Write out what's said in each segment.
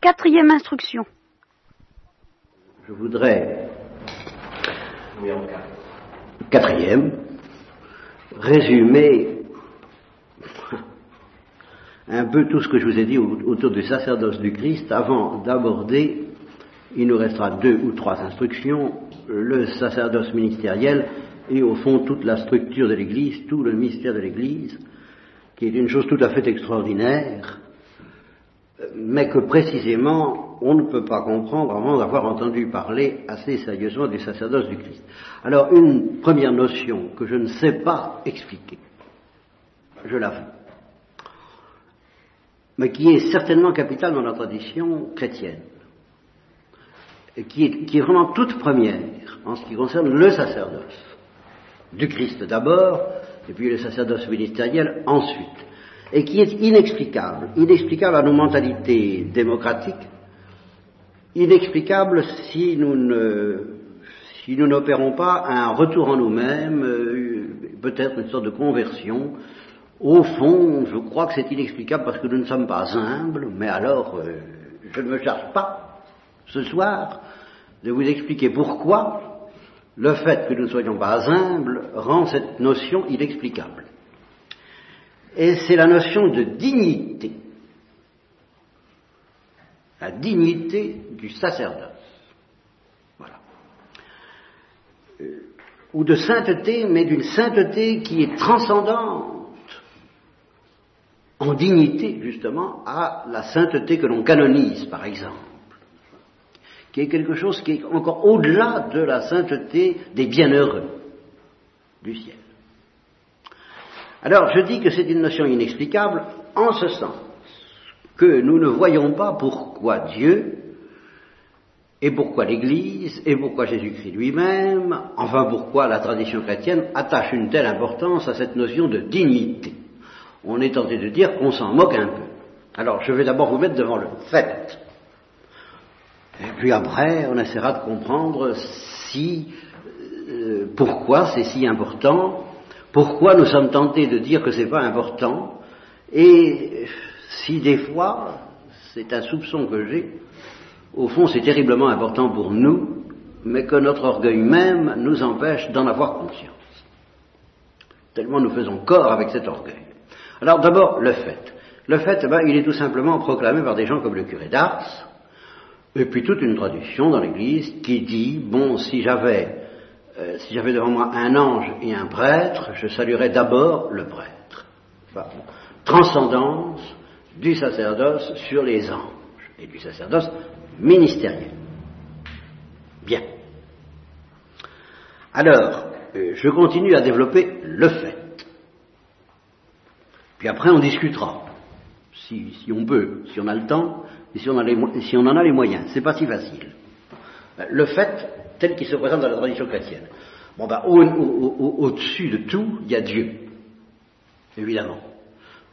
Quatrième instruction. Je voudrais, quatrième, résumer un peu tout ce que je vous ai dit autour du sacerdoce du Christ avant d'aborder, il nous restera deux ou trois instructions, le sacerdoce ministériel et au fond toute la structure de l'Église, tout le mystère de l'Église, qui est une chose tout à fait extraordinaire, mais que précisément on ne peut pas comprendre avant d'avoir entendu parler assez sérieusement du sacerdoce du Christ. Alors une première notion que je ne sais pas expliquer, je l'avoue, mais qui est certainement capitale dans la tradition chrétienne, et qui est, qui est vraiment toute première en ce qui concerne le sacerdoce du Christ d'abord, et puis le sacerdoce ministériel ensuite, et qui est inexplicable, inexplicable à nos mentalités démocratiques, inexplicable si nous ne si nous n'opérons pas un retour en nous-mêmes, euh, peut-être une sorte de conversion. Au fond, je crois que c'est inexplicable parce que nous ne sommes pas humbles, mais alors euh, je ne me charge pas ce soir de vous expliquer pourquoi le fait que nous ne soyons pas humbles rend cette notion inexplicable. Et c'est la notion de dignité, la dignité du sacerdoce. Voilà. Euh, ou de sainteté, mais d'une sainteté qui est transcendante en dignité, justement, à la sainteté que l'on canonise, par exemple qui est quelque chose qui est encore au-delà de la sainteté des bienheureux du ciel. Alors je dis que c'est une notion inexplicable en ce sens que nous ne voyons pas pourquoi Dieu et pourquoi l'Église et pourquoi Jésus-Christ lui-même, enfin pourquoi la tradition chrétienne attache une telle importance à cette notion de dignité. On est tenté de dire qu'on s'en moque un peu. Alors je vais d'abord vous mettre devant le fait et puis après, on essaiera de comprendre si, euh, pourquoi c'est si important, pourquoi nous sommes tentés de dire que c'est pas important, et si des fois, c'est un soupçon que j'ai, au fond c'est terriblement important pour nous, mais que notre orgueil même nous empêche d'en avoir conscience. Tellement nous faisons corps avec cet orgueil. Alors d'abord, le fait. Le fait, ben, il est tout simplement proclamé par des gens comme le curé d'Ars, et puis toute une tradition dans l'Église qui dit, bon, si j'avais, euh, si j'avais devant moi un ange et un prêtre, je saluerais d'abord le prêtre. transcendance du sacerdoce sur les anges et du sacerdoce ministériel. Bien. Alors, euh, je continue à développer le fait. Puis après, on discutera, si, on peut, si on a le temps, si on, en a les moyens. C'est pas si facile. Le fait, tel qu'il se présente dans la tradition chrétienne. Bon, ben, au-dessus de tout, il y a Dieu, évidemment,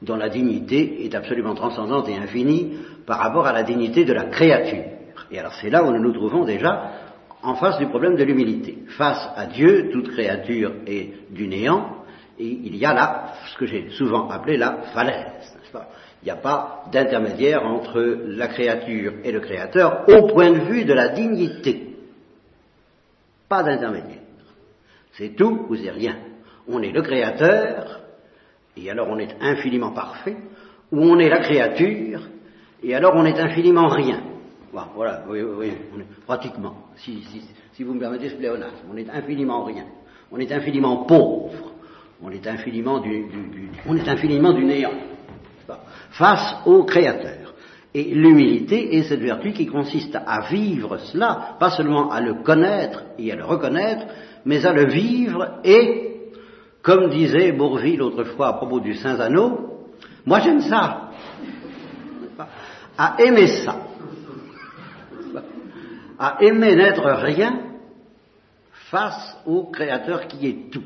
dont la dignité est absolument transcendante et infinie par rapport à la dignité de la créature. Et alors c'est là où nous nous trouvons déjà en face du problème de l'humilité. Face à Dieu, toute créature est du néant, et il y a là ce que j'ai souvent appelé la falaise, n'est-ce pas? Il n'y a pas d'intermédiaire entre la créature et le créateur au point de vue de la dignité. Pas d'intermédiaire. C'est tout ou c'est rien. On est le créateur, et alors on est infiniment parfait, ou on est la créature, et alors on est infiniment rien. Voilà, oui, oui, pratiquement, si, vous me permettez ce pléonasme, on est infiniment rien. On est infiniment pauvre. On est infiniment on est infiniment du néant face au Créateur. Et l'humilité est cette vertu qui consiste à vivre cela, pas seulement à le connaître et à le reconnaître, mais à le vivre. Et, comme disait Bourville autrefois à propos du Saint-Anneau, moi j'aime ça, à aimer ça, à aimer n'être rien face au Créateur qui est tout.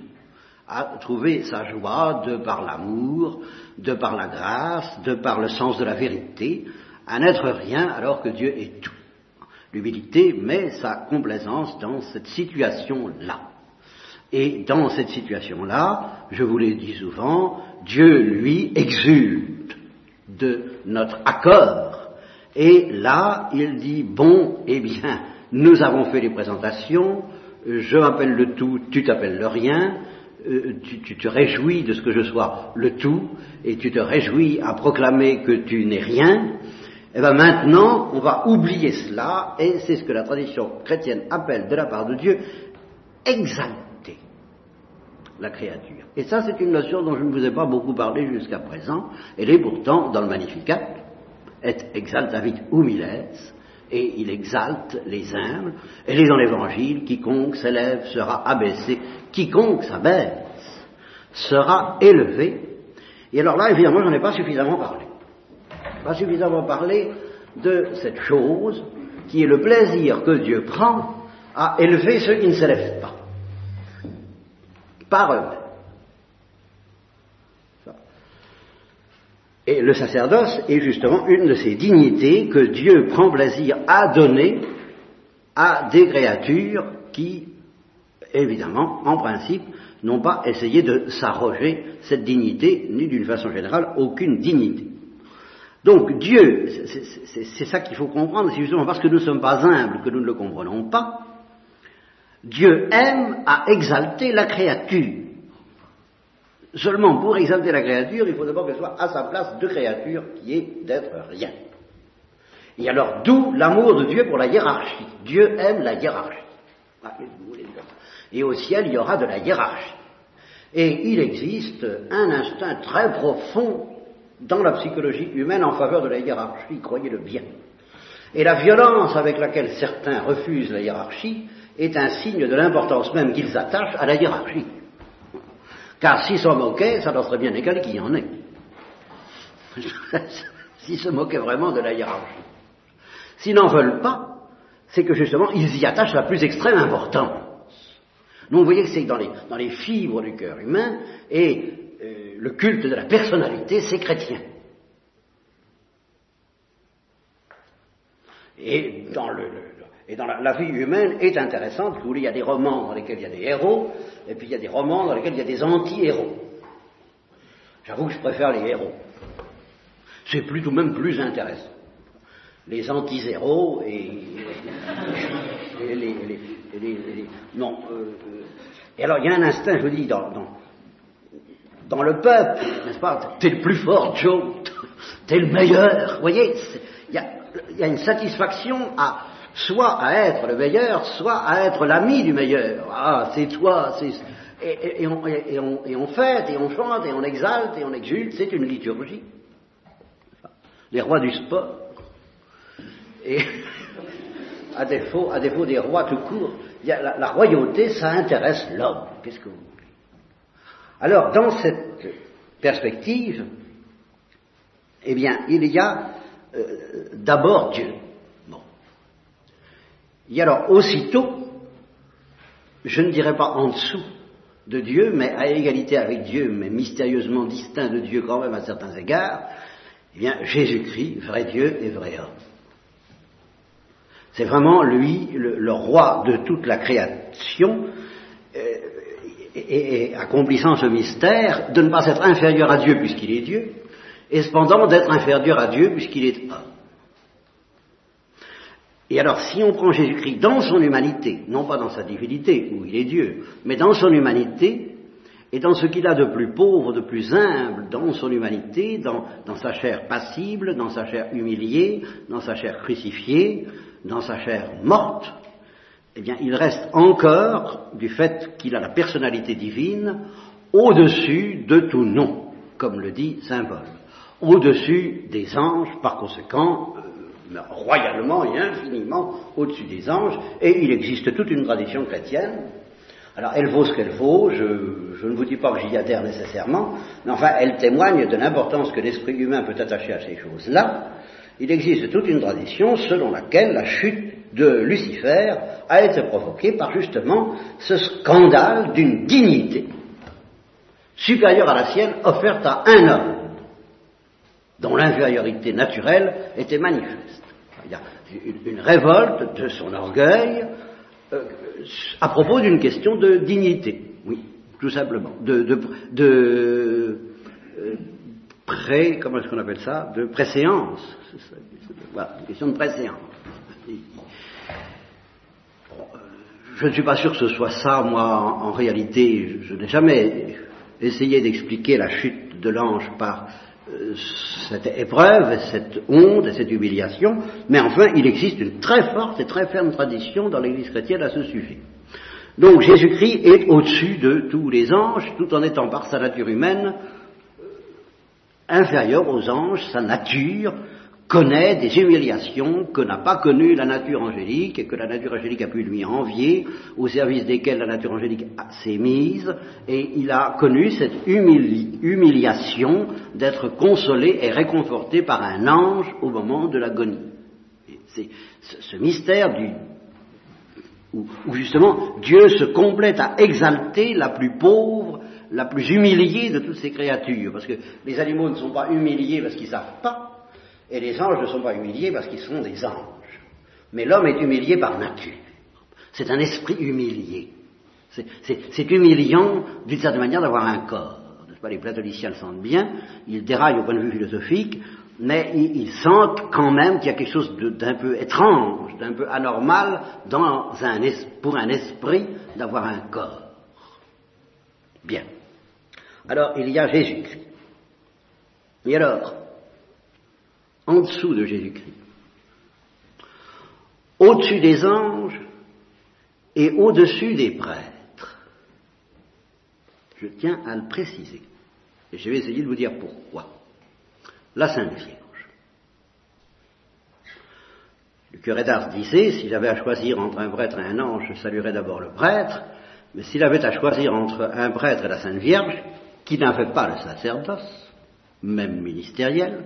À trouver sa joie de par l'amour, de par la grâce, de par le sens de la vérité, à n'être rien alors que Dieu est tout. L'humilité met sa complaisance dans cette situation-là. Et dans cette situation-là, je vous l'ai dit souvent, Dieu, lui, exulte de notre accord Et là, il dit, bon, eh bien, nous avons fait les présentations, je m'appelle le tout, tu t'appelles le rien, euh, tu, te réjouis de ce que je sois le tout, et tu te réjouis à proclamer que tu n'es rien, eh bien maintenant, on va oublier cela, et c'est ce que la tradition chrétienne appelle de la part de Dieu exalter la créature. Et ça, c'est une notion dont je ne vous ai pas beaucoup parlé jusqu'à présent. Elle est pourtant dans le Magnificat, et exaltavit humiles, et il exalte les humbles. Elle est dans l'Évangile, quiconque s'élève sera abaissé, quiconque s'abaisse sera élevé. Et alors là, évidemment, j'en ai pas suffisamment parlé. Pas suffisamment parlé de cette chose qui est le plaisir que Dieu prend à élever ceux qui ne s'élèvent pas. Par eux-mêmes. Et le sacerdoce est justement une de ces dignités que Dieu prend plaisir à donner à des créatures qui, évidemment, en principe, n'ont pas essayé de s'arroger cette dignité, ni d'une façon générale aucune dignité. Donc Dieu, c'est ça qu'il faut comprendre, c'est justement parce que nous ne sommes pas humbles que nous ne le comprenons pas. Dieu aime à exalter la créature. Seulement, pour exalter la créature, il faut d'abord qu'elle soit à sa place de créature, qui est d'être rien. Et alors, d'où l'amour de Dieu pour la hiérarchie. Dieu aime la hiérarchie. Ah, Et au ciel, il y aura de la hiérarchie. Et il existe un instinct très profond dans la psychologie humaine en faveur de la hiérarchie, croyez-le bien. Et la violence avec laquelle certains refusent la hiérarchie est un signe de l'importance même qu'ils attachent à la hiérarchie. Car s'ils s'en moquaient, ça leur serait bien égal qu'il y en ait. s'ils se moquaient vraiment de la hiérarchie. S'ils n'en veulent pas, c'est que justement, ils y attachent la plus extrême importance. Donc vous voyez que c'est dans les, fibres du cœur humain, et le culte de la personnalité, c'est chrétien. Et dans le, et dans la, vie humaine est intéressante. Vous voulez, il y a des romans dans lesquels il y a des héros, et puis il y a des romans dans lesquels il y a des anti-héros. J'avoue que je préfère les héros. C'est plutôt même plus intéressant. Les anti-héros et, les, Non. Euh, et alors, il y a un instinct, je vous dis, dans, le peuple, n'est-ce pas? T'es le plus fort, Joe. T'es le meilleur. Vous voyez, il y a une satisfaction à soit à être le meilleur, soit à être l'ami du meilleur. Ah, c'est toi, c'est... Et, on, fête, et on chante, et on exalte, et on exulte, c'est une liturgie. Les rois du sport. Et à défaut, à défaut des rois tout court, la, la, royauté, ça intéresse l'homme. Qu'est-ce que vous Alors, dans cette perspective, eh bien, il y a euh, d'abord Dieu. Et alors, aussitôt, je ne dirais pas en dessous de Dieu, mais à égalité avec Dieu, mais mystérieusement distinct de Dieu quand même à certains égards, eh bien, Jésus-Christ, vrai Dieu et vrai homme. C'est vraiment lui, le, roi de toute la création, et, accomplissant ce mystère, de ne pas être inférieur à Dieu puisqu'il est Dieu, et cependant d'être inférieur à Dieu puisqu'il est homme. Et alors, si on prend Jésus-Christ dans son humanité, non pas dans sa divinité, où il est Dieu, mais dans son humanité, et dans ce qu'il a de plus pauvre, de plus humble, dans son humanité, dans, sa chair passible, dans sa chair humiliée, dans sa chair crucifiée, dans sa chair morte, eh bien, il reste encore, du fait qu'il a la personnalité divine, au-dessus de tout nom, comme le dit Saint Paul, au-dessus des anges, par conséquent, royalement et infiniment au-dessus des anges, et il existe toute une tradition chrétienne. Alors elle vaut ce qu'elle vaut, je, ne vous dis pas que j'y adhère nécessairement, mais enfin elle témoigne de l'importance que l'esprit humain peut attacher à ces choses-là. Il existe toute une tradition selon laquelle la chute de Lucifer a été provoquée par justement ce scandale d'une dignité supérieure à la sienne offerte à un homme dont l'infériorité naturelle était manifeste. Il y a une, révolte de son orgueil euh, à propos d'une question de dignité, oui, tout simplement, de, euh, pré, comment est-ce qu'on appelle ça, de préséance. Voilà, question de préséance. Je ne suis pas sûr que ce soit ça, moi, en, réalité, je, n'ai jamais essayé d'expliquer la chute de l'ange par euh, cette épreuve, cette honte et cette humiliation, mais enfin, il existe une très forte et très ferme tradition dans l'Église chrétienne à ce sujet. Donc Jésus-Christ est au-dessus de tous les anges, tout en étant par sa nature humaine inférieur aux anges, sa nature connaît des humiliations que n'a pas connues la nature angélique et que la nature angélique a pu lui envier, au service desquelles la nature angélique s'est mise, et il a connu cette humiliation d'être consolé et réconforté par un ange au moment de l'agonie. C'est ce mystère du, où, justement Dieu se complète à exalter la plus pauvre, la plus humiliée de toutes ces créatures. Parce que les animaux ne sont pas humiliés parce qu'ils savent pas, et les anges ne sont pas humiliés parce qu'ils sont des anges. Mais l'homme est humilié par nature. C'est un esprit humilié. C'est humiliant d'une certaine manière d'avoir un corps. Les platoniciens le sentent bien, ils déraillent au point de vue philosophique, mais ils, sentent quand même qu'il y a quelque chose d'un peu étrange, d'un peu anormal dans un, pour un esprit d'avoir un corps. Bien. Alors, il y a Jésus-Christ. Et alors, en dessous de Jésus-Christ, au-dessus des anges et au-dessus des prêtres, je tiens à le préciser, et je vais essayer de vous dire pourquoi. La Sainte Vierge. Le curé d'Ars disait, s'il avait à choisir entre un prêtre et un ange, je saluerais d'abord le prêtre, mais s'il avait à choisir entre un prêtre et la Sainte Vierge, qui n'avait pas le sacerdoce, même ministériel,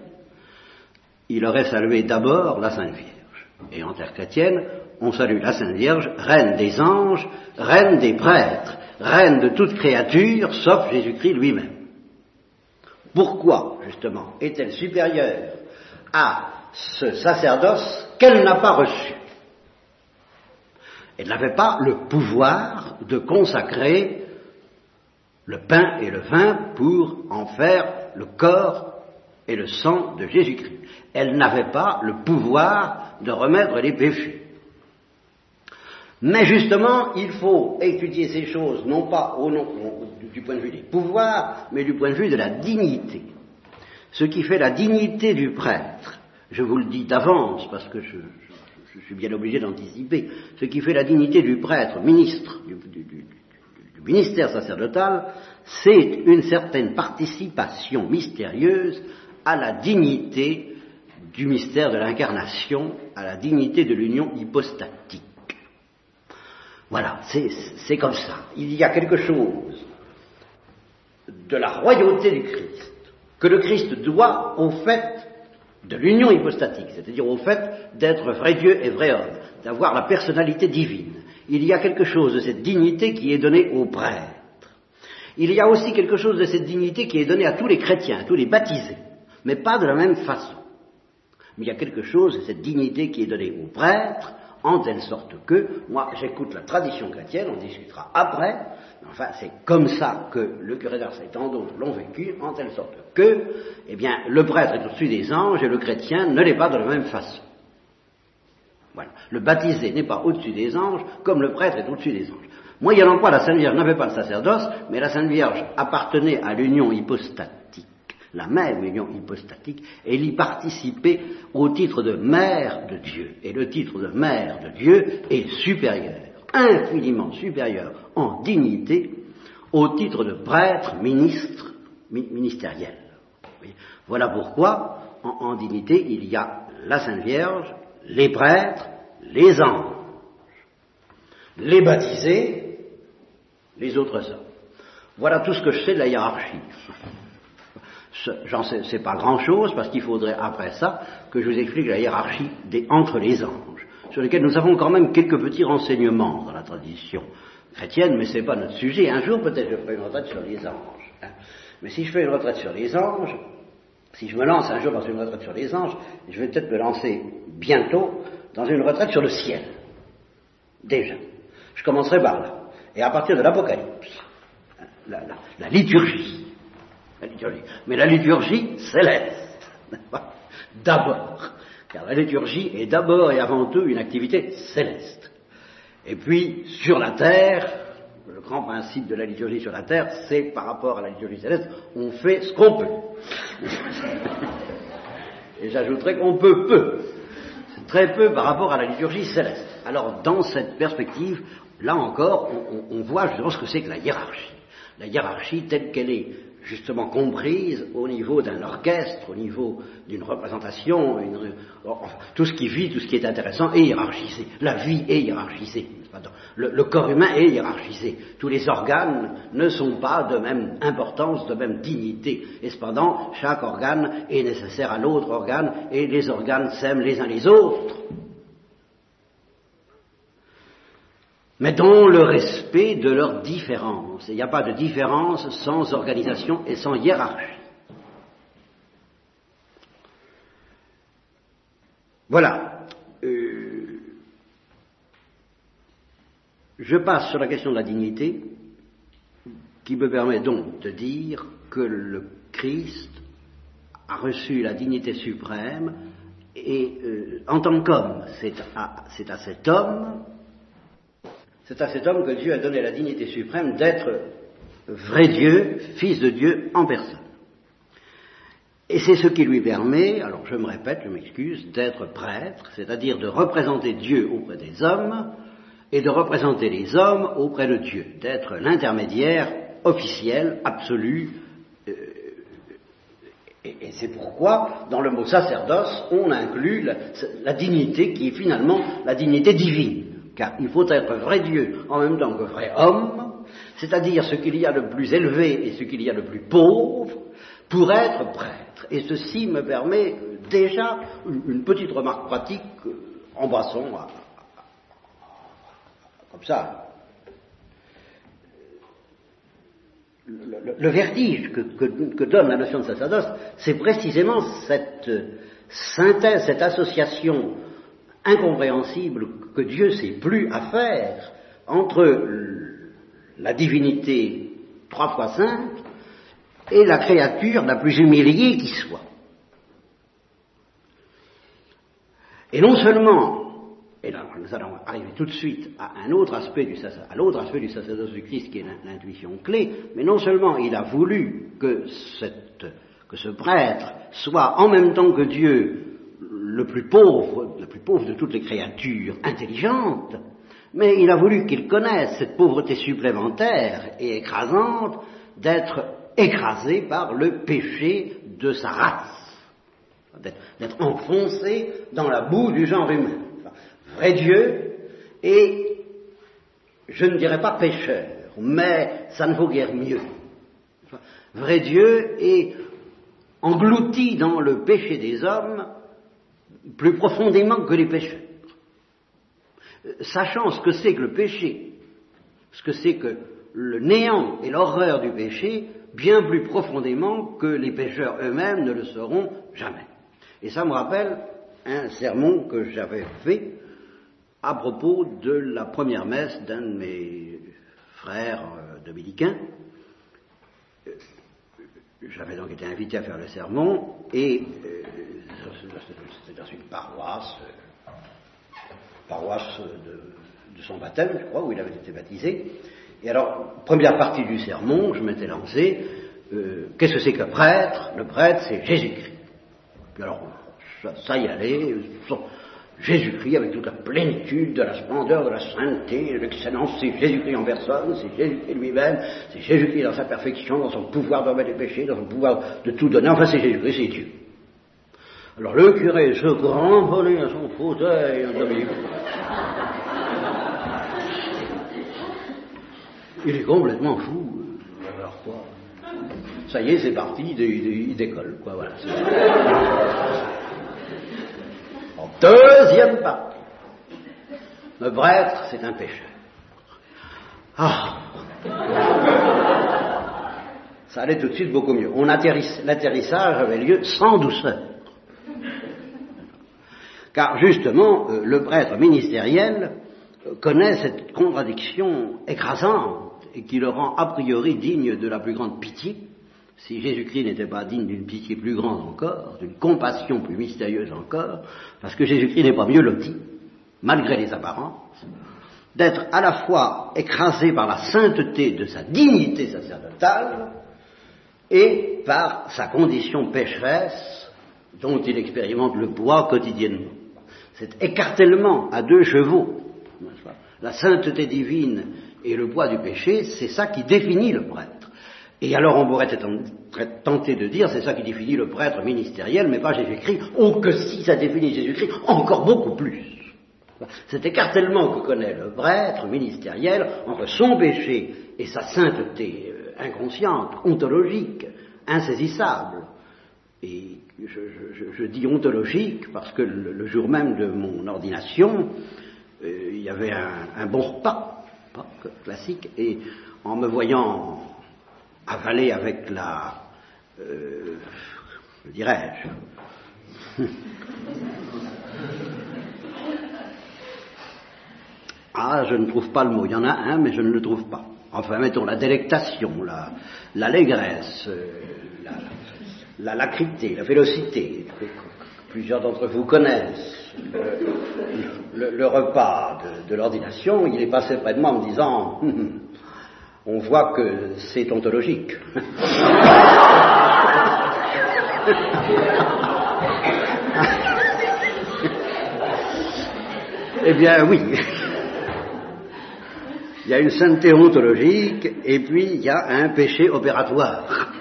il aurait salué d'abord la Sainte Vierge. Et en terre chrétienne, on salue la Sainte Vierge, reine des anges, reine des prêtres, reine de toute créature, sauf Jésus-Christ lui-même. Pourquoi, justement, est-elle supérieure à ce sacerdoce qu'elle n'a pas reçu? Elle n'avait pas le pouvoir de consacrer le pain et le vin pour en faire le corps et le sang de Jésus-Christ. Elle n'avait pas le pouvoir de remettre les péchés. Mais justement, il faut étudier ces choses, non pas au nom, du point de vue des pouvoirs, mais du point de vue de la dignité. Ce qui fait la dignité du prêtre, je vous le dis d'avance parce que je, suis bien obligé d'anticiper, ce qui fait la dignité du prêtre, ministre du, du ministère sacerdotal, c'est une certaine participation mystérieuse à la dignité du mystère de l'incarnation, à la dignité de l'union hypostatique. Voilà, c'est comme ça. Il y a quelque chose de la royauté du Christ que le Christ doit au fait de l'union hypostatique, c'est-à-dire au fait d'être vrai Dieu et vrai homme, d'avoir la personnalité divine. Il y a quelque chose de cette dignité qui est donnée aux prêtres. Il y a aussi quelque chose de cette dignité qui est donnée à tous les chrétiens, à tous les baptisés, mais pas de la même façon. Mais il y a quelque chose cette dignité qui est donnée aux prêtres, en telle sorte que, moi j'écoute la tradition chrétienne, on discutera après, mais enfin c'est comme ça que le curé d'Ars et tant d'autres l'ont vécu, en telle sorte que, eh bien, le prêtre est au-dessus des anges et le chrétien ne l'est pas de la même façon. Voilà. Le baptisé n'est pas au-dessus des anges comme le prêtre est au-dessus des anges. Moyennant quoi la Sainte Vierge n'avait pas le sacerdoce, mais la Sainte Vierge appartenait à l'union hypostate la même union hypostatique, elle y participait au titre de mère de Dieu. Et le titre de mère de Dieu est supérieur, infiniment supérieur en dignité au titre de prêtre, ministre, ministériel. Voilà pourquoi, en, dignité, il y a la Sainte Vierge, les prêtres, les anges, les baptisés, les autres hommes. Voilà tout ce que je sais de la hiérarchie j'en sais, pas grand chose parce qu'il faudrait après ça que je vous explique la hiérarchie entre les anges, sur lesquels nous avons quand même quelques petits renseignements dans la tradition chrétienne, mais ce n'est pas notre sujet. Un jour peut-être je ferai une retraite sur les anges. Hein. Mais si je fais une retraite sur les anges, si je me lance un jour dans une retraite sur les anges, je vais peut-être me lancer bientôt dans une retraite sur le ciel. Déjà. Je commencerai par là. Et à partir de l'Apocalypse, hein, la liturgie, mais la liturgie céleste, d'abord. Car la liturgie est d'abord et avant tout une activité céleste. Et puis, sur la terre, le grand principe de la liturgie sur la terre, c'est par rapport à la liturgie céleste, on fait ce qu'on peut. et j'ajouterais qu'on peut peu. Très peu par rapport à la liturgie céleste. Alors, dans cette perspective, là encore, on, on voit justement ce que c'est que la hiérarchie. La hiérarchie telle qu'elle est justement comprise au niveau d'un orchestre, au niveau d'une représentation, tout ce qui vit, tout ce qui est intéressant est hiérarchisé. La vie est hiérarchisée. Le, le, corps humain est hiérarchisé. Tous les organes ne sont pas de même importance, de même dignité. Et cependant, chaque organe est nécessaire à l'autre organe et les organes s'aiment les uns les autres. Mais dans le respect de leurs différences. Il n'y a pas de différence sans organisation et sans hiérarchie. Voilà. Euh, je passe sur la question de la dignité, qui me permet donc de dire que le Christ a reçu la dignité suprême et euh, en tant qu'homme, c'est à, à cet homme c'est à cet homme que Dieu a donné la dignité suprême d'être vrai Dieu, fils de Dieu en personne. Et c'est ce qui lui permet, alors je me répète, je m'excuse, d'être prêtre, c'est-à-dire de représenter Dieu auprès des hommes et de représenter les hommes auprès de Dieu, d'être l'intermédiaire officiel, absolu. Euh, et, c'est pourquoi, dans le mot sacerdoce, on inclut la dignité qui est finalement la dignité divine car il faut être vrai Dieu en même temps que vrai homme, c'est-à-dire ce qu'il y a de plus élevé et ce qu'il y a de plus pauvre, pour être prêtre. Et ceci me permet déjà une petite remarque pratique en basson, comme ça. Le, vertige que, donne la notion de sacerdoce, c'est précisément cette synthèse, cette association incompréhensible que Dieu sait plus à faire entre la divinité trois fois sainte et la créature la plus humiliée qui soit. Et non seulement, et là nous allons arriver tout de suite à un autre aspect du l'autre aspect du sacerdoce du Christ qui est l'intuition clé, mais non seulement il a voulu que ce prêtre soit en même temps que Dieu le plus pauvre, le plus pauvre de toutes les créatures intelligentes, mais il a voulu qu'il connaisse cette pauvreté supplémentaire et écrasante d'être écrasé par le péché de sa race, d'être enfoncé dans la boue du genre humain. vrai Dieu et je ne dirais pas pécheur, mais ça ne vaut guère mieux. Vrai Dieu est englouti dans le péché des hommes plus profondément que les pécheurs. Sachant ce que c'est que le péché, ce que c'est que le néant et l'horreur du péché, bien plus profondément que les pécheurs eux-mêmes ne le seront jamais. Et ça me rappelle un sermon que j'avais fait à propos de la première messe d'un de mes frères euh, dominicains. J'avais donc été invité à faire le sermon et euh, c'était dans une paroisse, euh, paroisse de, son baptême, je crois, où il avait été baptisé. Et alors, première partie du sermon, je m'étais lancé, euh, qu'est-ce que c'est que prêtre? Le prêtre, c'est Jésus-Christ. Alors, ça, y allait, Jésus-Christ avec toute la plénitude de la splendeur, de la sainteté, de l'excellence, c'est Jésus-Christ en personne, c'est Jésus-Christ lui-même, c'est Jésus-Christ dans sa perfection, dans son pouvoir de remettre les péchés, dans son pouvoir de tout donner, enfin c'est Jésus-Christ, c'est Dieu. Alors le curé se cramponnait à son fauteuil, il est complètement fou. Alors quoi? Ça y est, c'est parti, il, décolle, quoi, voilà. En deuxième partie, le prêtre, c'est un pécheur. Ah Ça allait tout de suite beaucoup mieux. L'atterrissage avait lieu sans douceur. Car justement, euh, le prêtre ministériel euh, connaît cette contradiction écrasante et qui le rend a priori digne de la plus grande pitié, si Jésus-Christ n'était pas digne d'une pitié plus grande encore, d'une compassion plus mystérieuse encore, parce que Jésus-Christ n'est pas mieux loti, malgré les apparences, d'être à la fois écrasé par la sainteté de sa dignité sacerdotale et par sa condition pécheresse dont il expérimente le poids quotidiennement. Cet écartellement à deux chevaux, la sainteté divine et le poids du péché, c'est ça qui définit le prêtre. Et alors on pourrait être tenté de dire, c'est ça qui définit le prêtre ministériel, mais pas Jésus-Christ. Oh que si ça définit Jésus-Christ, encore beaucoup plus. Cet écartellement que connaît le prêtre ministériel entre son péché et sa sainteté euh, inconsciente, ontologique, insaisissable. Et je, dis ontologique parce que le, jour même de mon ordination, euh, il y avait un, bon repas, classique, et en me voyant avaler avec la, euh, dirais-je, Ah, je ne trouve pas le mot. Il y en a un, mais je ne le trouve pas. Enfin, mettons la délectation, l'allégresse, la, euh, la, la, la vélocité. Plusieurs d'entre vous connaissent le, repas de, l'ordination. Il est passé près de moi en disant On voit que c'est ontologique. eh bien, oui. Il y a une sainteté ontologique et puis il y a un péché opératoire.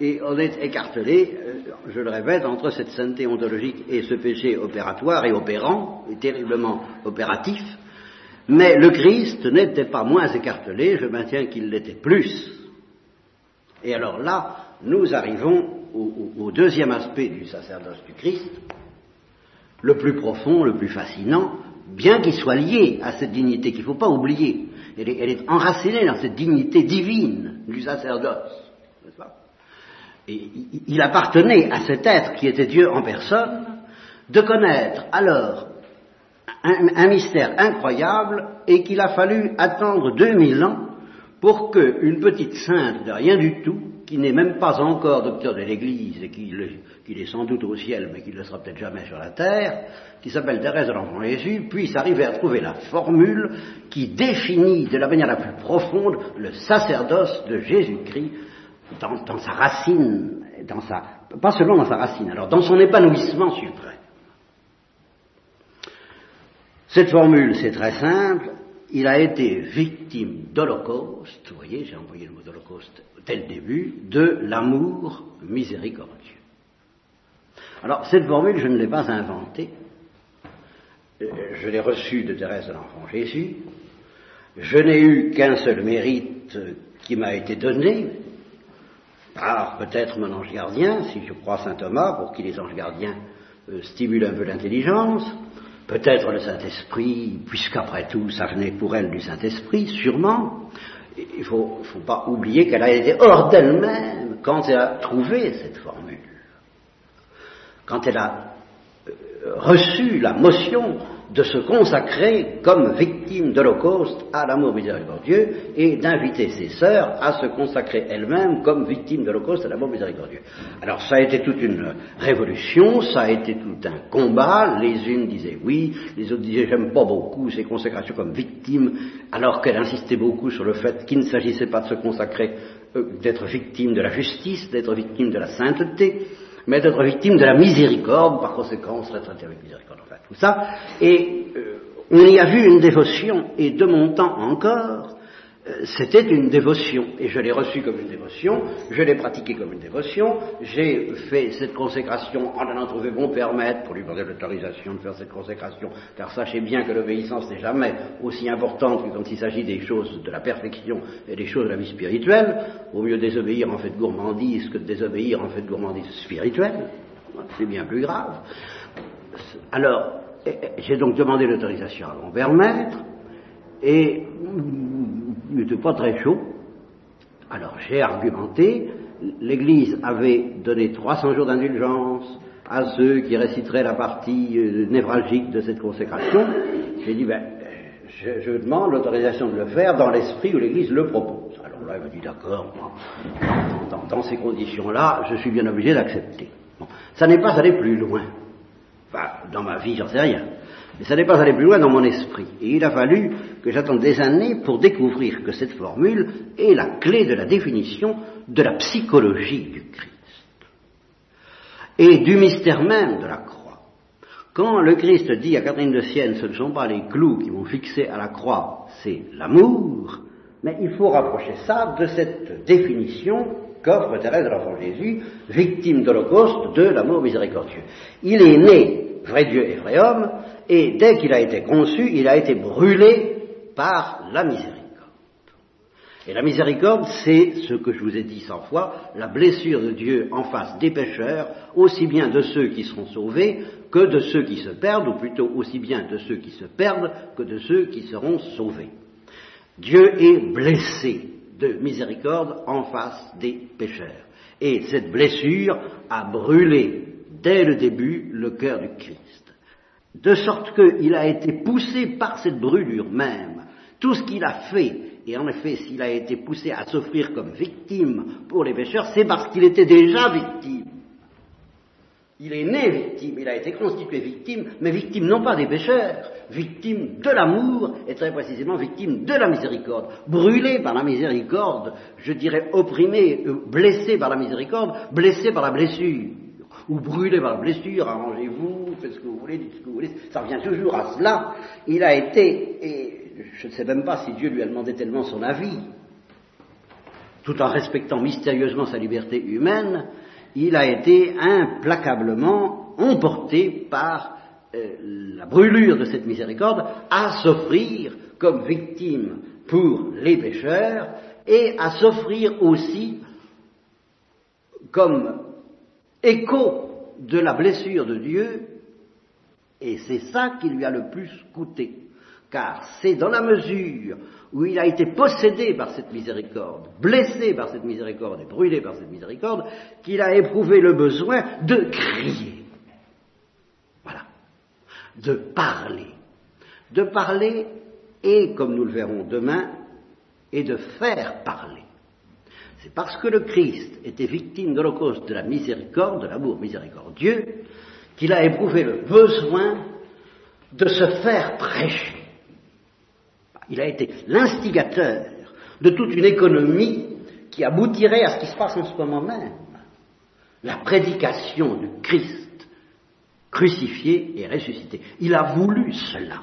Et on est écartelé, euh, je le répète, entre cette sainteté ontologique et ce péché opératoire et opérant, et terriblement opératif. Mais le Christ n'était pas moins écartelé, je maintiens qu'il l'était plus. Et alors là, nous arrivons au deuxième aspect du sacerdoce du Christ, le plus profond, le plus fascinant, bien qu'il soit lié à cette dignité qu'il ne faut pas oublier. Elle est, enracinée dans cette dignité divine du sacerdoce. Il appartenait à cet être qui était Dieu en personne de connaître alors un, mystère incroyable et qu'il a fallu attendre 2000 ans pour qu'une petite sainte de rien du tout, qui n'est même pas encore docteur de l'Église et qui, est sans doute au ciel mais qui ne le sera peut-être jamais sur la terre, qui s'appelle Thérèse de l'Enfant Jésus, puisse arriver à trouver la formule qui définit de la manière la plus profonde le sacerdoce de Jésus-Christ dans, sa racine, pas seulement dans sa racine, alors dans son épanouissement suprême. Cette formule, c'est très simple, il a été victime d'Holocauste, vous voyez, j'ai envoyé le mot d'Holocauste dès le début, de l'amour miséricordieux. Alors, cette formule, je ne l'ai pas inventée, euh, je l'ai reçu de Thérèse de l'Enfant Jésus, je n'ai eu qu'un seul mérite qui m'a été donné, par peut-être mon ange gardien, si je crois saint Thomas, pour qui les anges gardiens euh, stimulent un peu l'intelligence, peut-être le Saint-Esprit, puisqu'après tout ça venait pour elle du Saint-Esprit, sûrement. Il ne faut, faut, pas oublier qu'elle a été hors d'elle-même quand elle a trouvé cette formule, quand elle a reçu la motion de se consacrer comme victime de l'Holocauste à l'amour miséricordieux et d'inviter ses sœurs à se consacrer elles-mêmes comme victimes de l'Holocauste à l'amour miséricordieux. Alors ça a été toute une révolution, ça a été tout un combat, les unes disaient oui, les autres disaient j'aime pas beaucoup ces consécrations comme victimes, alors qu'elle insistait beaucoup sur le fait qu'il ne s'agissait pas de se consacrer, euh, d'être victime de la justice, d'être victime de la sainteté, mais d'être victime de la miséricorde, par conséquent on serait traité avec miséricorde, enfin tout ça, et euh, on y a vu une dévotion, et de mon temps encore, c'était une dévotion, et je l'ai reçue comme une dévotion, je l'ai pratiquée comme une dévotion, j'ai fait cette consécration en allant trouver mon père maître pour lui demander l'autorisation de faire cette consécration, car sachez bien que l'obéissance n'est jamais aussi importante que quand il s'agit des choses de la perfection et des choses de la vie spirituelle, au mieux désobéir en fait gourmandise que de désobéir en fait gourmandise spirituelle, c'est bien plus grave. Alors, j'ai donc demandé l'autorisation à mon père maître, et il n'était pas très chaud. Alors j'ai argumenté, l'Église avait donné 300 jours d'indulgence à ceux qui réciteraient la partie euh, névralgique de cette consécration. J'ai dit, ben, je, demande l'autorisation de le faire dans l'esprit où l'Église le propose. Alors là, il me dit d'accord, dans, ces conditions-là, je suis bien obligé d'accepter. ça n'est pas aller plus loin. Enfin, dans ma vie, j'en sais rien. Mais ça n'est pas aller plus loin dans mon esprit. Et il a fallu que j'attende des années pour découvrir que cette formule est la clé de la définition de la psychologie du Christ et du mystère même de la croix. Quand le Christ dit à Catherine de Sienne, ce ne sont pas les clous qui vont fixer à la croix, c'est l'amour, mais il faut rapprocher ça de cette définition qu'offre Thérèse de l'Enfant Jésus, victime d'Holocauste de l'amour miséricordieux. Il est né, vrai Dieu et vrai homme, et dès qu'il a été conçu, il a été brûlé par la miséricorde. Et la miséricorde, c'est ce que je vous ai dit cent fois, la blessure de Dieu en face des pécheurs, aussi bien de ceux qui seront sauvés que de ceux qui se perdent, ou plutôt aussi bien de ceux qui se perdent que de ceux qui seront sauvés. Dieu est blessé de miséricorde en face des pécheurs. Et cette blessure a brûlé dès le début le cœur du Christ. De sorte qu'il a été poussé par cette brûlure même. Tout ce qu'il a fait, et en effet s'il a été poussé à s'offrir comme victime pour les pécheurs, c'est parce qu'il était déjà victime. Il est né victime, il a été constitué victime, mais victime non pas des pécheurs, victime de l'amour, et très précisément victime de la miséricorde, brûlé par la miséricorde, je dirais opprimé, euh, blessé par la miséricorde, blessé par la blessure, ou brûlé par la blessure, arrangez-vous, faites ce que vous voulez, dites ce que vous voulez, ça revient toujours à cela. Il a été, et je ne sais même pas si Dieu lui a demandé tellement son avis, tout en respectant mystérieusement sa liberté humaine, il a été implacablement emporté par euh, la brûlure de cette miséricorde à s'offrir comme victime pour les pécheurs et à s'offrir aussi comme écho de la blessure de Dieu, et c'est ça qui lui a le plus coûté car c'est dans la mesure où il a été possédé par cette miséricorde, blessé par cette miséricorde et brûlé par cette miséricorde, qu'il a éprouvé le besoin de crier. Voilà. De parler. De parler et, comme nous le verrons demain, et de faire parler. C'est parce que le Christ était victime de l'holocauste de la miséricorde, de l'amour miséricordieux, qu'il a éprouvé le besoin de se faire prêcher il a été l'instigateur de toute une économie qui aboutirait à ce qui se passe en ce moment même. La prédication du Christ crucifié et ressuscité. Il a voulu cela.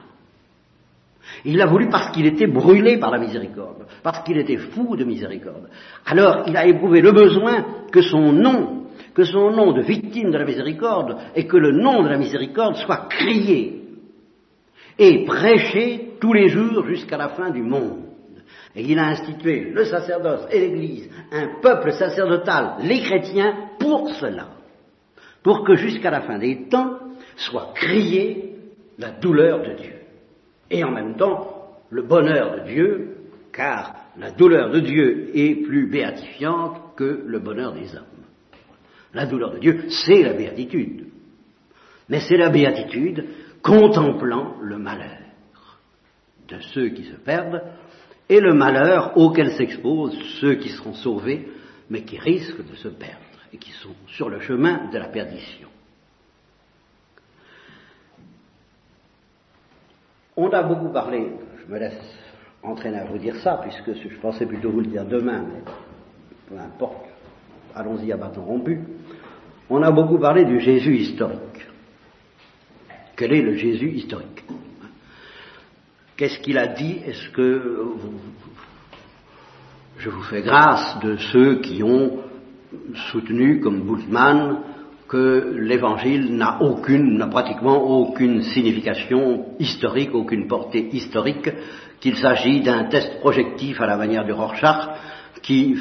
Il l'a voulu parce qu'il était brûlé par la miséricorde, parce qu'il était fou de miséricorde. Alors il a éprouvé le besoin que son nom, que son nom de victime de la miséricorde et que le nom de la miséricorde soit crié et prêché tous les jours jusqu'à la fin du monde. Et il a institué le sacerdoce et l'Église, un peuple sacerdotal, les chrétiens, pour cela. Pour que jusqu'à la fin des temps soit criée la douleur de Dieu. Et en même temps, le bonheur de Dieu, car la douleur de Dieu est plus béatifiante que le bonheur des hommes. La douleur de Dieu, c'est la béatitude. Mais c'est la béatitude contemplant le malheur de ceux qui se perdent et le malheur auquel s'exposent ceux qui seront sauvés, mais qui risquent de se perdre et qui sont sur le chemin de la perdition. On a beaucoup parlé, je me laisse entraîner à vous dire ça, puisque je pensais plutôt vous le dire demain, mais peu importe, allons-y à bâton rompu. On a beaucoup parlé du Jésus historique. Quel est le Jésus historique? Qu'est-ce qu'il a dit? Est-ce que je vous fais grâce de ceux qui ont soutenu, comme Bultmann, que l'évangile n'a aucune, n'a pratiquement aucune signification historique, aucune portée historique, qu'il s'agit d'un test projectif à la manière du Rorschach qui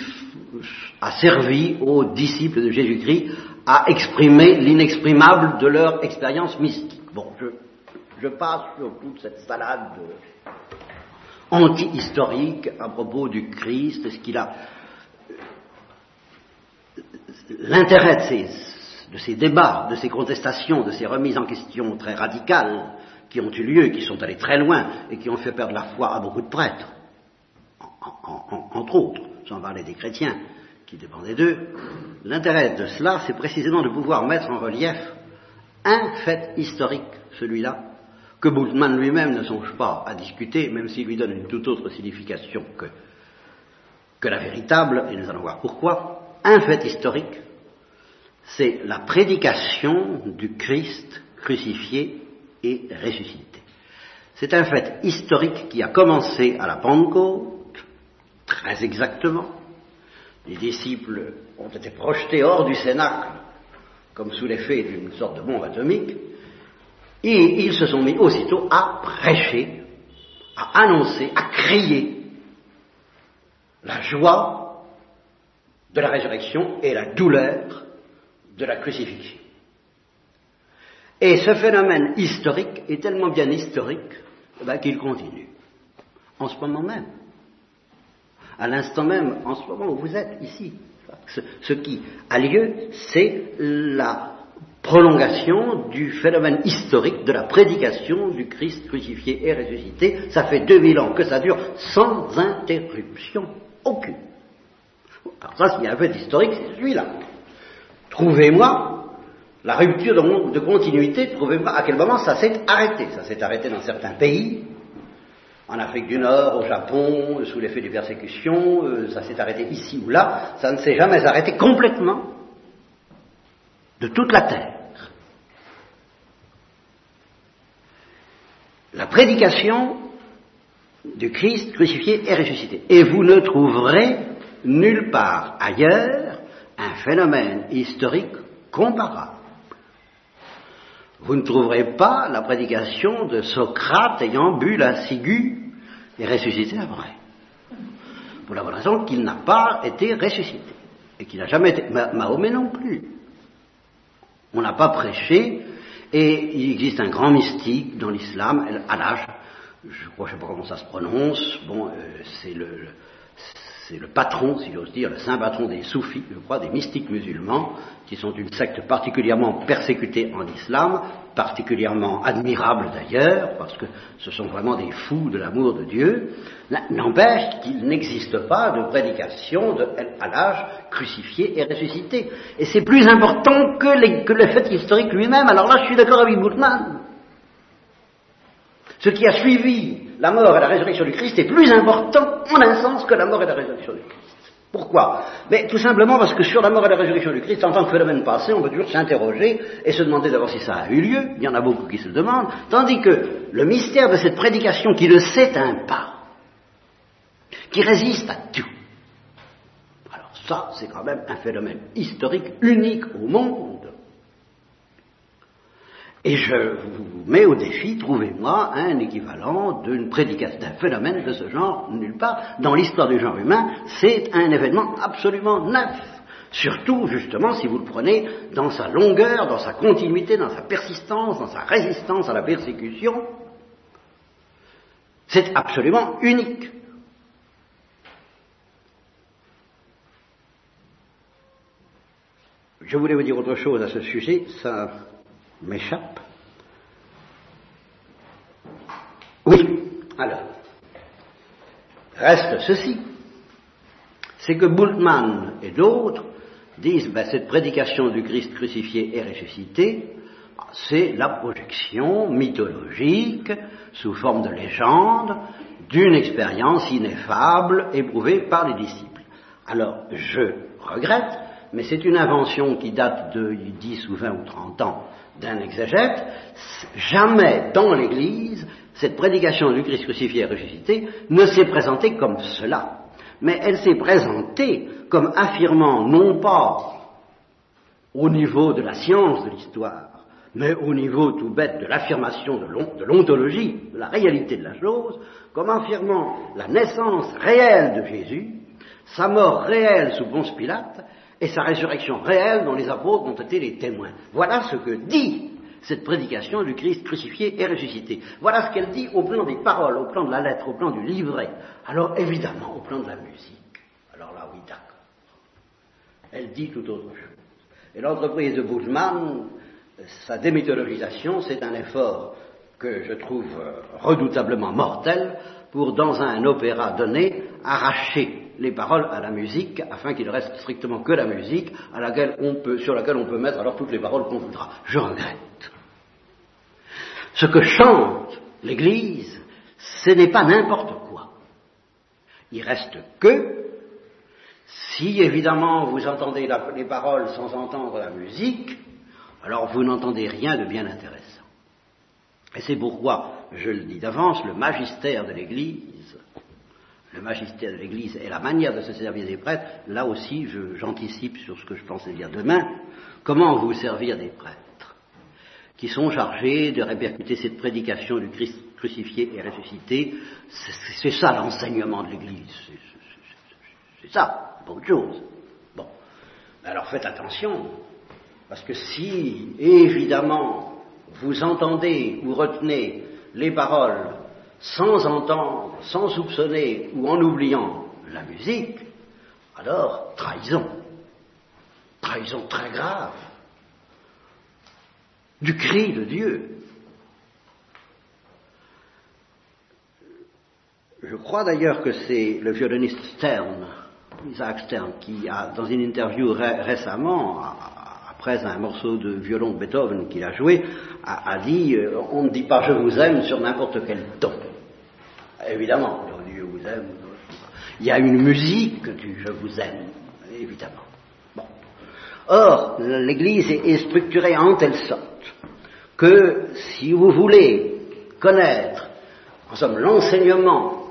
a servi aux disciples de Jésus-Christ à exprimer l'inexprimable de leur expérience mystique. Bon, je, passe sur toute cette salade anti-historique à propos du Christ, ce qu'il a. L'intérêt de ces, débats, de ces contestations, de ces remises en question très radicales qui ont eu lieu, qui sont allés très loin et qui ont fait perdre la foi à beaucoup de prêtres, entre autres, sans parler des chrétiens qui dépendaient d'eux, l'intérêt de cela, c'est précisément de pouvoir mettre en relief un fait historique, celui-là, que Bultmann lui-même ne songe pas à discuter, même s'il lui donne une toute autre signification que, que la véritable, et nous allons voir pourquoi, un fait historique, c'est la prédication du Christ crucifié et ressuscité. C'est un fait historique qui a commencé à la Pentecôte, très exactement. Les disciples ont été projetés hors du cénacle, comme sous l'effet d'une sorte de bombe atomique, et ils se sont mis aussitôt à prêcher, à annoncer, à crier la joie de la résurrection et la douleur de la crucifixion. Et ce phénomène historique est tellement bien historique eh ben, qu'il continue. En ce moment même. À l'instant même, en ce moment où vous êtes ici. Ce, qui a lieu, c'est la prolongation du phénomène historique de la prédication du Christ crucifié et ressuscité. Ça fait 2000 ans que ça dure sans interruption aucune. Alors ça, s'il y a un fait historique, c'est celui-là. Trouvez-moi la rupture de, continuité, trouvez-moi à quel moment ça s'est arrêté. Ça s'est arrêté dans certains pays, en Afrique du Nord, au Japon, sous l'effet des persécutions, euh, ça s'est arrêté ici ou là, ça ne s'est jamais arrêté complètement de toute la terre. La prédication du Christ crucifié et ressuscité. Et vous ne trouverez nulle part ailleurs un phénomène historique comparable vous ne trouverez pas la prédication de Socrate ayant bu la ciguë et ressuscité après. Pour la bonne raison qu'il n'a pas été ressuscité. Et qu'il n'a jamais été. Mahomet non plus. On n'a pas prêché, et il existe un grand mystique dans l'islam, Al-Hajj, je crois, je ne sais pas comment ça se prononce, bon, euh, c'est le c'est le patron, si j'ose dire, le saint patron des soufis, je crois, des mystiques musulmans, qui sont une secte particulièrement persécutée en islam, particulièrement admirable d'ailleurs, parce que ce sont vraiment des fous de l'amour de Dieu, n'empêche qu'il n'existe pas de prédication de l'âge crucifié et ressuscité. Et c'est plus important que, que, le fait historique lui-même. Alors là, je suis d'accord avec Boutman. Ce qui a suivi la mort et la résurrection du Christ est plus important en un sens que la mort et la résurrection du Christ. Pourquoi? Mais tout simplement parce que sur la mort et la résurrection du Christ, en tant que phénomène passé, on peut toujours s'interroger et se demander d'abord si ça a eu lieu, il y en a beaucoup qui se demandent, tandis que le mystère de cette prédication qui ne s'éteint pas, qui résiste à tout, alors ça, c'est quand même un phénomène historique unique au monde, et je vous mets au défi, trouvez-moi un équivalent d'une d'un phénomène de ce genre, nulle part. Dans l'histoire du genre humain, c'est un événement absolument neuf. Surtout, justement, si vous le prenez dans sa longueur, dans sa continuité, dans sa persistance, dans sa résistance à la persécution. C'est absolument unique. Je voulais vous dire autre chose à ce sujet, ça m'échappe. Oui, alors, reste ceci, c'est que Bultmann et d'autres disent ben, cette prédication du Christ crucifié et ressuscité, c'est la projection mythologique, sous forme de légende, d'une expérience ineffable éprouvée par les disciples. Alors, je regrette, mais c'est une invention qui date de 10 ou 20 ou 30 ans d'un exégète, jamais dans l'Église, cette prédication du Christ crucifié et ressuscité ne s'est présentée comme cela, mais elle s'est présentée comme affirmant non pas au niveau de la science de l'histoire, mais au niveau tout bête de l'affirmation de l'ontologie, de la réalité de la chose, comme affirmant la naissance réelle de Jésus, sa mort réelle sous Ponce Pilate, et sa résurrection réelle dont les apôtres ont été les témoins. Voilà ce que dit cette prédication du Christ crucifié et ressuscité. Voilà ce qu'elle dit au plan des paroles, au plan de la lettre, au plan du livret. Alors évidemment, au plan de la musique. Alors là, oui, d'accord. Elle dit tout autre chose. Et l'entreprise de Boulman, sa démythologisation, c'est un effort que je trouve euh, redoutablement mortel pour, dans un opéra donné, arracher les paroles à la musique afin qu'il reste strictement que la musique à laquelle on peut, sur laquelle on peut mettre alors toutes les paroles qu'on voudra. Je regrette. Ce que chante l'Église, ce n'est pas n'importe quoi. Il reste que, si évidemment vous entendez les paroles sans entendre la musique, alors vous n'entendez rien de bien intéressant. Et c'est pourquoi, je le dis d'avance, le magistère de l'Église, le magistère de l'Église et la manière de se servir des prêtres, là aussi j'anticipe sur ce que je pensais dire demain, comment vous servir des prêtres qui sont chargés de répercuter cette prédication du Christ crucifié et ressuscité? C'est ça l'enseignement de l'Église. C'est ça, autre chose. Bon. Alors faites attention, parce que si, évidemment, vous entendez ou retenez les paroles sans entendre, sans soupçonner ou en oubliant la musique, alors trahison. Trahison très grave du cri de Dieu. Je crois d'ailleurs que c'est le violoniste Stern, Isaac Stern, qui a, dans une interview récemment, après un morceau de violon de Beethoven qu'il a joué, a, dit euh, On ne dit pas je vous aime sur n'importe quel ton. Évidemment, je vous aime. Il y a une musique du je vous aime, évidemment. Bon. Or, l'Église est structurée en telle sorte que si vous voulez connaître, en somme, l'enseignement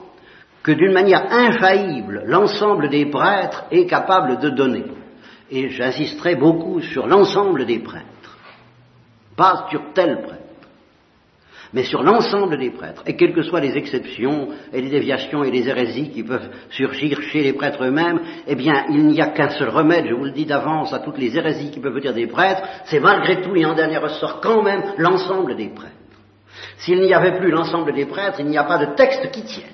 que d'une manière infaillible l'ensemble des prêtres est capable de donner, et j'insisterai beaucoup sur l'ensemble des prêtres, pas sur tel prêtre, mais sur l'ensemble des prêtres, et quelles que soient les exceptions et les déviations et les hérésies qui peuvent surgir chez les prêtres eux-mêmes, eh bien, il n'y a qu'un seul remède, je vous le dis d'avance, à toutes les hérésies qui peuvent venir des prêtres, c'est malgré tout et en dernier ressort quand même l'ensemble des prêtres. S'il n'y avait plus l'ensemble des prêtres, il n'y a pas de texte qui tienne.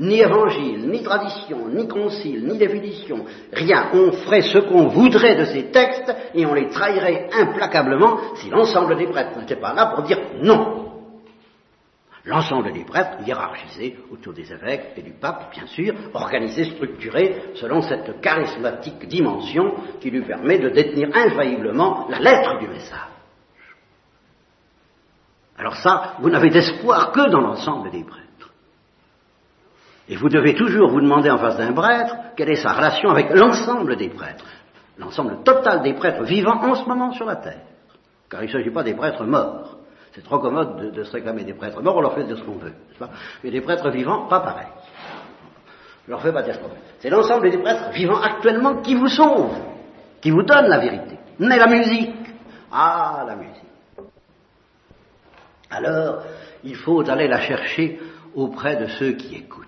Ni évangile, ni tradition, ni concile, ni définition, rien. On ferait ce qu'on voudrait de ces textes et on les trahirait implacablement si l'ensemble des prêtres n'était pas là pour dire non. L'ensemble des prêtres hiérarchisés autour des évêques et du pape, bien sûr, organisés, structurés selon cette charismatique dimension qui lui permet de détenir infailliblement la lettre du message. Alors ça, vous n'avez d'espoir que dans l'ensemble des prêtres. Et vous devez toujours vous demander en face d'un prêtre quelle est sa relation avec l'ensemble des prêtres, l'ensemble total des prêtres vivants en ce moment sur la terre. Car il ne s'agit pas des prêtres morts. C'est trop commode de, se réclamer des prêtres morts, on leur fait dire ce qu'on veut. Pas? Mais des prêtres vivants, pas pareil. Je leur fais pas dire ce qu'on veut. C'est l'ensemble des prêtres vivants actuellement qui vous sauvent, qui vous donnent la vérité. Mais la musique, ah, la musique. Alors, il faut aller la chercher auprès de ceux qui écoutent.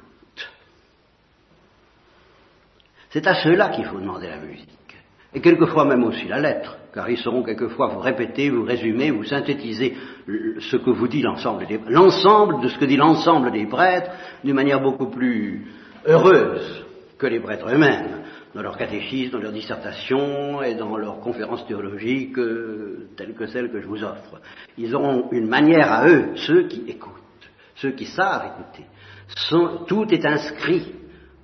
C'est à ceux-là qu'il faut demander la musique. Et quelquefois même aussi la lettre car ils sauront quelquefois vous répéter, vous résumer, vous synthétiser ce que vous dit l'ensemble des l'ensemble de ce que dit l'ensemble des prêtres d'une manière beaucoup plus heureuse que les prêtres eux-mêmes, dans leur catéchisme, dans leurs dissertations et dans leurs conférences théologiques euh, telles que celles que je vous offre. Ils auront une manière à eux, ceux qui écoutent, ceux qui savent écouter. tout est inscrit,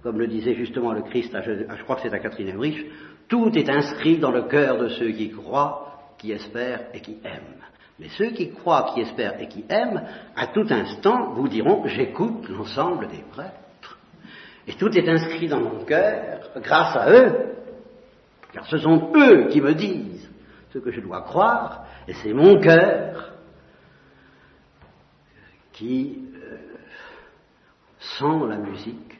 comme le disait justement le Christ, je, crois que c'est à Catherine Emmerich, tout est inscrit dans le cœur de ceux qui croient, qui espèrent et qui aiment. Mais ceux qui croient, qui espèrent et qui aiment, à tout instant vous diront j'écoute l'ensemble des prêtres. Et tout est inscrit dans mon cœur grâce à eux, car ce sont eux qui me disent ce que je dois croire, et c'est mon cœur qui euh, sent la musique,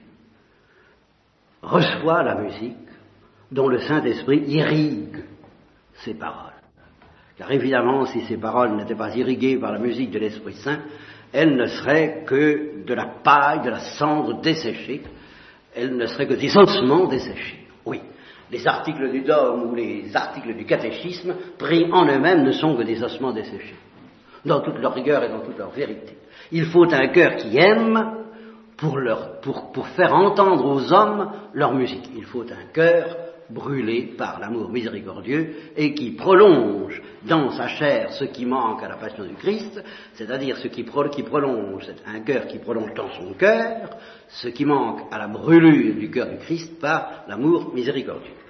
reçoit la musique, dont le Saint-Esprit irrigue ces paroles. Car évidemment, si ces paroles n'étaient pas irriguées par la musique de l'Esprit Saint, elles ne seraient que de la paille, de la cendre desséchée, elles ne seraient que des ossements desséchés. Oui, les articles du dogme ou les articles du catéchisme, pris en eux-mêmes, ne sont que des ossements desséchés, dans toute leur rigueur et dans toute leur vérité. Il faut un cœur qui aime pour, pour faire entendre aux hommes leur musique. Il faut un cœur brûlé par l'amour miséricordieux et qui prolonge dans sa chair ce qui manque à la passion du Christ, c'est-à-dire ce qui, prolonge, un cœur qui prolonge dans son cœur, ce qui manque à la brûlure du cœur du Christ par l'amour miséricordieux.